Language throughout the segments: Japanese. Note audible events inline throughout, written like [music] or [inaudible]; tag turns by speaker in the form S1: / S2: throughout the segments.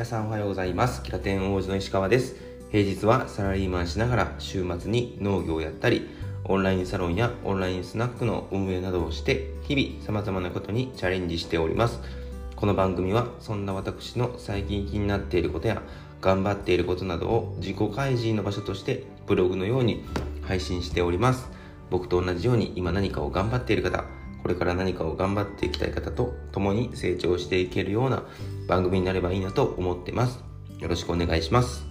S1: 皆さんおはようございます。キラテン王子の石川です。平日はサラリーマンしながら週末に農業をやったりオンラインサロンやオンラインスナックの運営などをして日々様々なことにチャレンジしております。この番組はそんな私の最近気になっていることや頑張っていることなどを自己開示の場所としてブログのように配信しております。僕と同じように今何かを頑張っている方これから何かを頑張っていきたい方と共に成長していけるような番組になればいいなと思ってます。よろしくお願いします。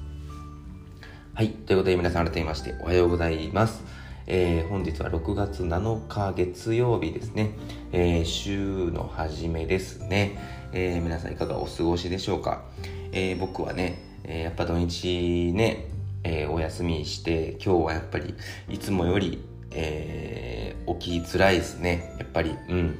S1: はい。ということで皆さん改めましておはようございます。えー、本日は6月7日月曜日ですね。えー、週の初めですね。えー、皆さんいかがお過ごしでしょうか。え僕はね、えやっぱ土日ね、えお休みして今日はやっぱりいつもよりえー、起きづらいですね。やっぱり。うん。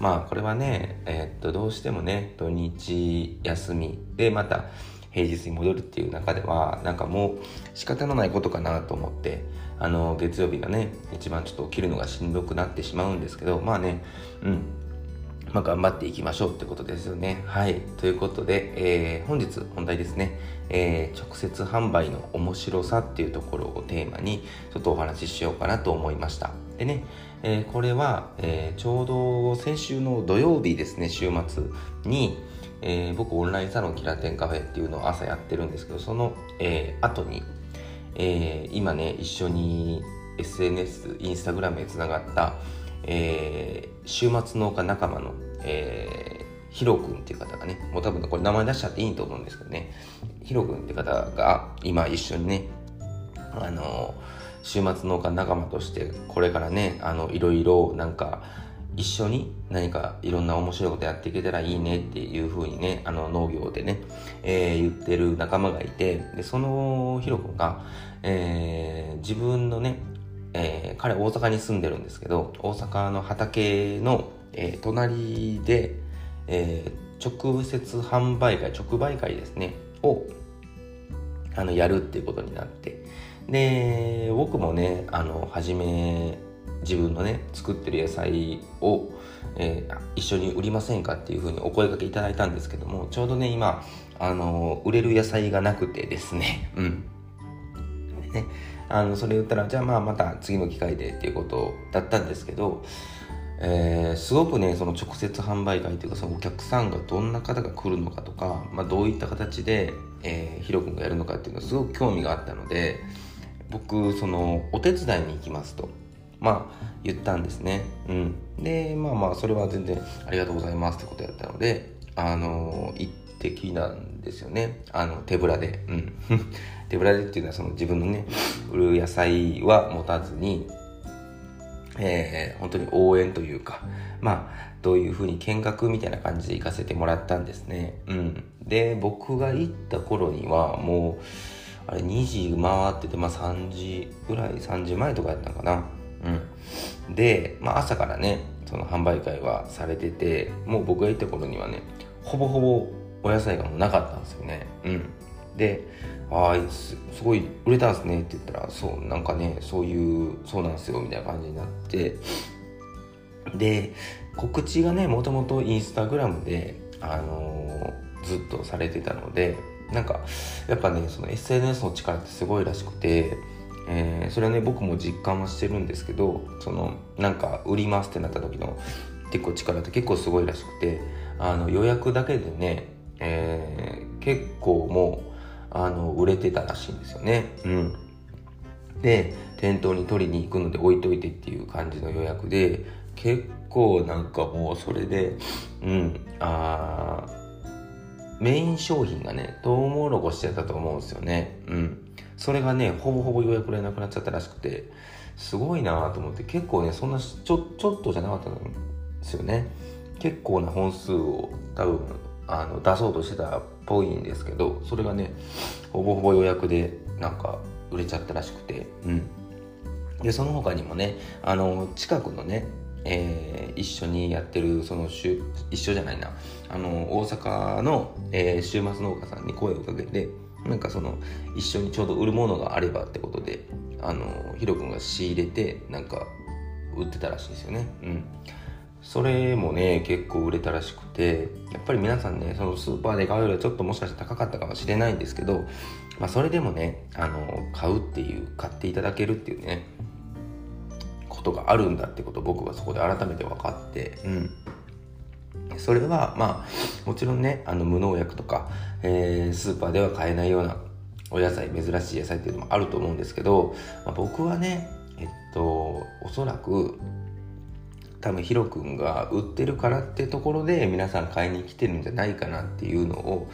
S1: まあ、これはね、えー、っと、どうしてもね、土日休みで、また平日に戻るっていう中では、なんかもう仕方のないことかなと思って、あの、月曜日がね、一番ちょっと起きるのがしんどくなってしまうんですけど、まあね、うん。まあ、頑張っていきましょうってことですよね。はい。ということで、えー、本日本題ですね、えー、直接販売の面白さっていうところをテーマにちょっとお話ししようかなと思いました。でね、えー、これは、えちょうど先週の土曜日ですね、週末に、え僕オンラインサロンキラテンカフェっていうのを朝やってるんですけど、その、え後に、え今ね、一緒に SNS、インスタグラムでつながった、えー、週末農家仲間の、えー、ヒロ君っていう方がね、もう多分これ名前出しちゃっていいと思うんですけどね、ヒロ君っていう方が今一緒にね、あの、週末農家仲間としてこれからね、あの、いろいろなんか、一緒に何かいろんな面白いことやっていけたらいいねっていうふうにね、あの農業でね、えー、言ってる仲間がいて、で、そのヒロ君が、えー、自分のね、えー、彼大阪に住んでるんですけど、大阪の畑の、えー、隣で、えー、直接販売会、直売会ですね、を、あの、やるっていうことになって、で、僕もね、あの、初め、自分のね、作ってる野菜を、えー、一緒に売りませんかっていうふうにお声掛けいただいたんですけども、ちょうどね、今、あの、売れる野菜がなくてですね、[laughs] うん。ね、あのそれ言ったらじゃあまあまた次の機会でっていうことだったんですけど、えー、すごくねその直接販売会というかそのお客さんがどんな方が来るのかとか、まあ、どういった形で、えー、ヒロ君がやるのかっていうのはすごく興味があったので僕そのお手伝いに行きますと。まあ言ったんですね。うん。でまあまあそれは全然ありがとうございますってことやったのであの行ってきなんですよね。あの手ぶらで。うん。[laughs] 手ぶらでっていうのはその自分のね売る野菜は持たずにえー、本当に応援というか、まあ、どういうふうに見学みたいな感じで行かせてもらったんですね。うん。で、僕が行った頃には、もう、あれ2時回ってて、まあ3時ぐらい、3時前とかやったのかな。うん。で、まあ朝からね、その販売会はされてて、もう僕が行った頃にはね、ほぼほぼお野菜がもうなかったんですよね。うん。で、ああすすごい売れたんですねって言ったらそうなんかねそういうそうなんですよみたいな感じになってで告知がねもともとインスタグラムで、あのー、ずっとされてたのでなんかやっぱねその SNS の力ってすごいらしくて、えー、それはね僕も実感はしてるんですけどそのなんか売りますってなった時の結構力って結構すごいらしくてあの予約だけでね、えー、結構もうあの売れてたらしいんですよね。うん、で店頭に取りに行くので置いといてっていう感じの予約で結構なんかもうそれでうんあメイン商品がねトウモロコシやったと思うんですよね。うん、それがねほぼほぼ予約でなくなっちゃったらしくてすごいなと思って結構ねそんなちょちょっとじゃなかったんですよね。結構な本数を多分あの出そうとしてたっぽいんですけどそれがねほぼほぼ予約でなんか売れちゃったらしくてうんでその他にもねあの近くのねえー、一緒にやってるその週一緒じゃないな。あの大阪の、えー、週末農家さんに声をかけてなんかその一緒にちょうど売るものがあればってことであのヒロ君が仕入れてなんか売ってたらしいですよね。うん。それもね結構売れたらしくてやっぱり皆さんねそのスーパーで買うよりはちょっともしかしたら高かったかもしれないんですけど、まあ、それでもねあの買うっていう買っていただけるっていうねことがあるんだってことを僕はそこで改めて分かってうん。それはまあもちろんねあの無農薬とか、えー、スーパーでは買えないようなお野菜珍しい野菜っていうのもあると思うんですけど、まあ、僕はねえっとおそらく多分ヒロ君が売ってるからってところで皆さん買いに来てるんじゃないかなっていうのを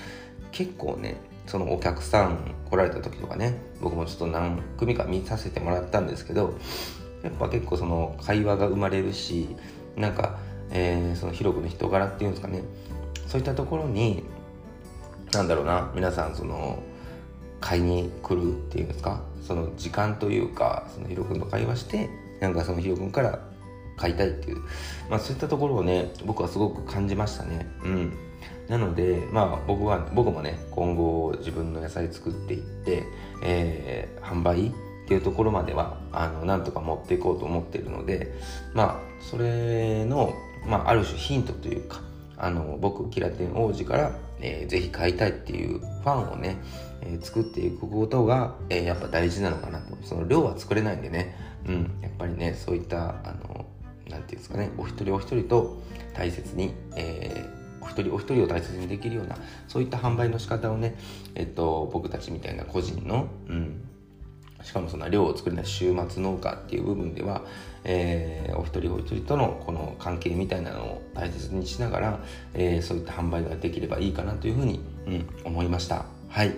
S1: 結構ねそのお客さん来られた時とかね僕もちょっと何組か見させてもらったんですけどやっぱ結構その会話が生まれるしなんか、えー、そのヒロ君の人柄っていうんですかね。そういったところになんだろうな皆さんその買いに来るっていうんですか？その時間というかそのヒロ君と会話してなんかそのヒロ君から買いたいっていう、まあ、そういったところをね僕はすごく感じましたね。うん。なのでまあ僕は僕もね今後自分の野菜作っていって、えー、販売っていうところまではあのなんとか持っていこうと思っているのでまあそれの、まあ、ある種ヒントというかあの僕キラテン王子から、えー、ぜひ買いたいっていうファンをね、えー、作っていくことが、えー、やっぱ大事なのかなと。その量は作れないんでね、うん、やっぱりねそういったあのなんていうんですかね。お一人お一人と大切に、えー、お一人お一人を大切にできるようなそういった販売の仕方をね、えっと、僕たちみたいな個人の、うん、しかもそんな量を作れない週末農家っていう部分では、えー、お一人お一人とのこの関係みたいなのを大切にしながら、えー、そういった販売ができればいいかなというふうに、うん、思いました。はい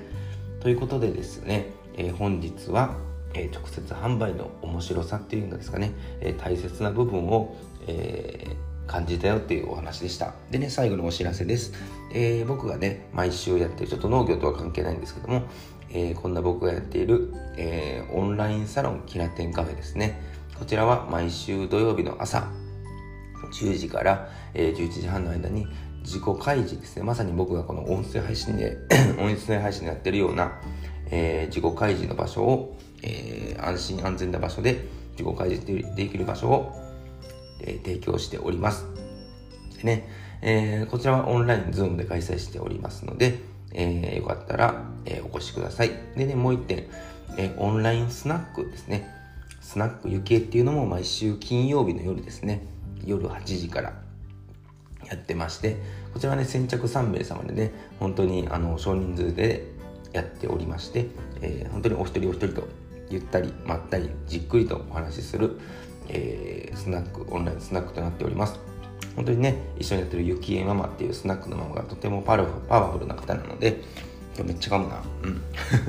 S1: ということでですね、えー、本日はえ直接販売の面白さっていうのですかね、え大切な部分を、え感じたよっていうお話でした。でね、最後のお知らせです。えー、僕がね、毎週やってる、ちょっと農業とは関係ないんですけども、えー、こんな僕がやっている、えー、オンラインサロンキラテンカフェですね。こちらは毎週土曜日の朝、10時から、え11時半の間に自己開示ですね。まさに僕がこの音声配信で [coughs] 音声配信でやってるような、え自己開示の場所を、えー、安心安全な場所で自己開示できる場所を、えー、提供しております。でね、えー、こちらはオンライン、ズームで開催しておりますので、えー、よかったら、えー、お越しください。でね、もう一点、えー、オンラインスナックですね。スナックゆきえっていうのも毎週金曜日の夜ですね。夜8時からやってまして、こちらね、先着3名様でね、本当にあの少人数でやっておりまして、えー、本当にお一人お一人とゆったりまったりじっくりとお話しする、えー、スナックオンラインスナックとなっております本当にね一緒にやってるゆきえママっていうスナックのママがとてもパワフルな方なので今日めっちゃ噛むなうん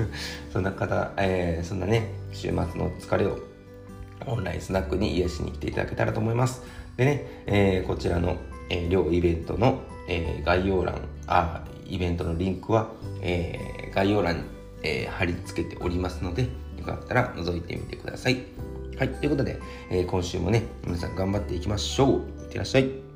S1: [laughs] そんな方、えー、そんなね週末の疲れをオンラインスナックに癒しに来ていただけたらと思いますでね、えー、こちらの、えー、両イベントの、えー、概要欄あイベントのリンクは、えー、概要欄に、えー、貼り付けておりますので、よかったら覗いてみてください。はい、ということで、えー、今週もね、皆さん頑張っていきましょう。いってらっしゃい。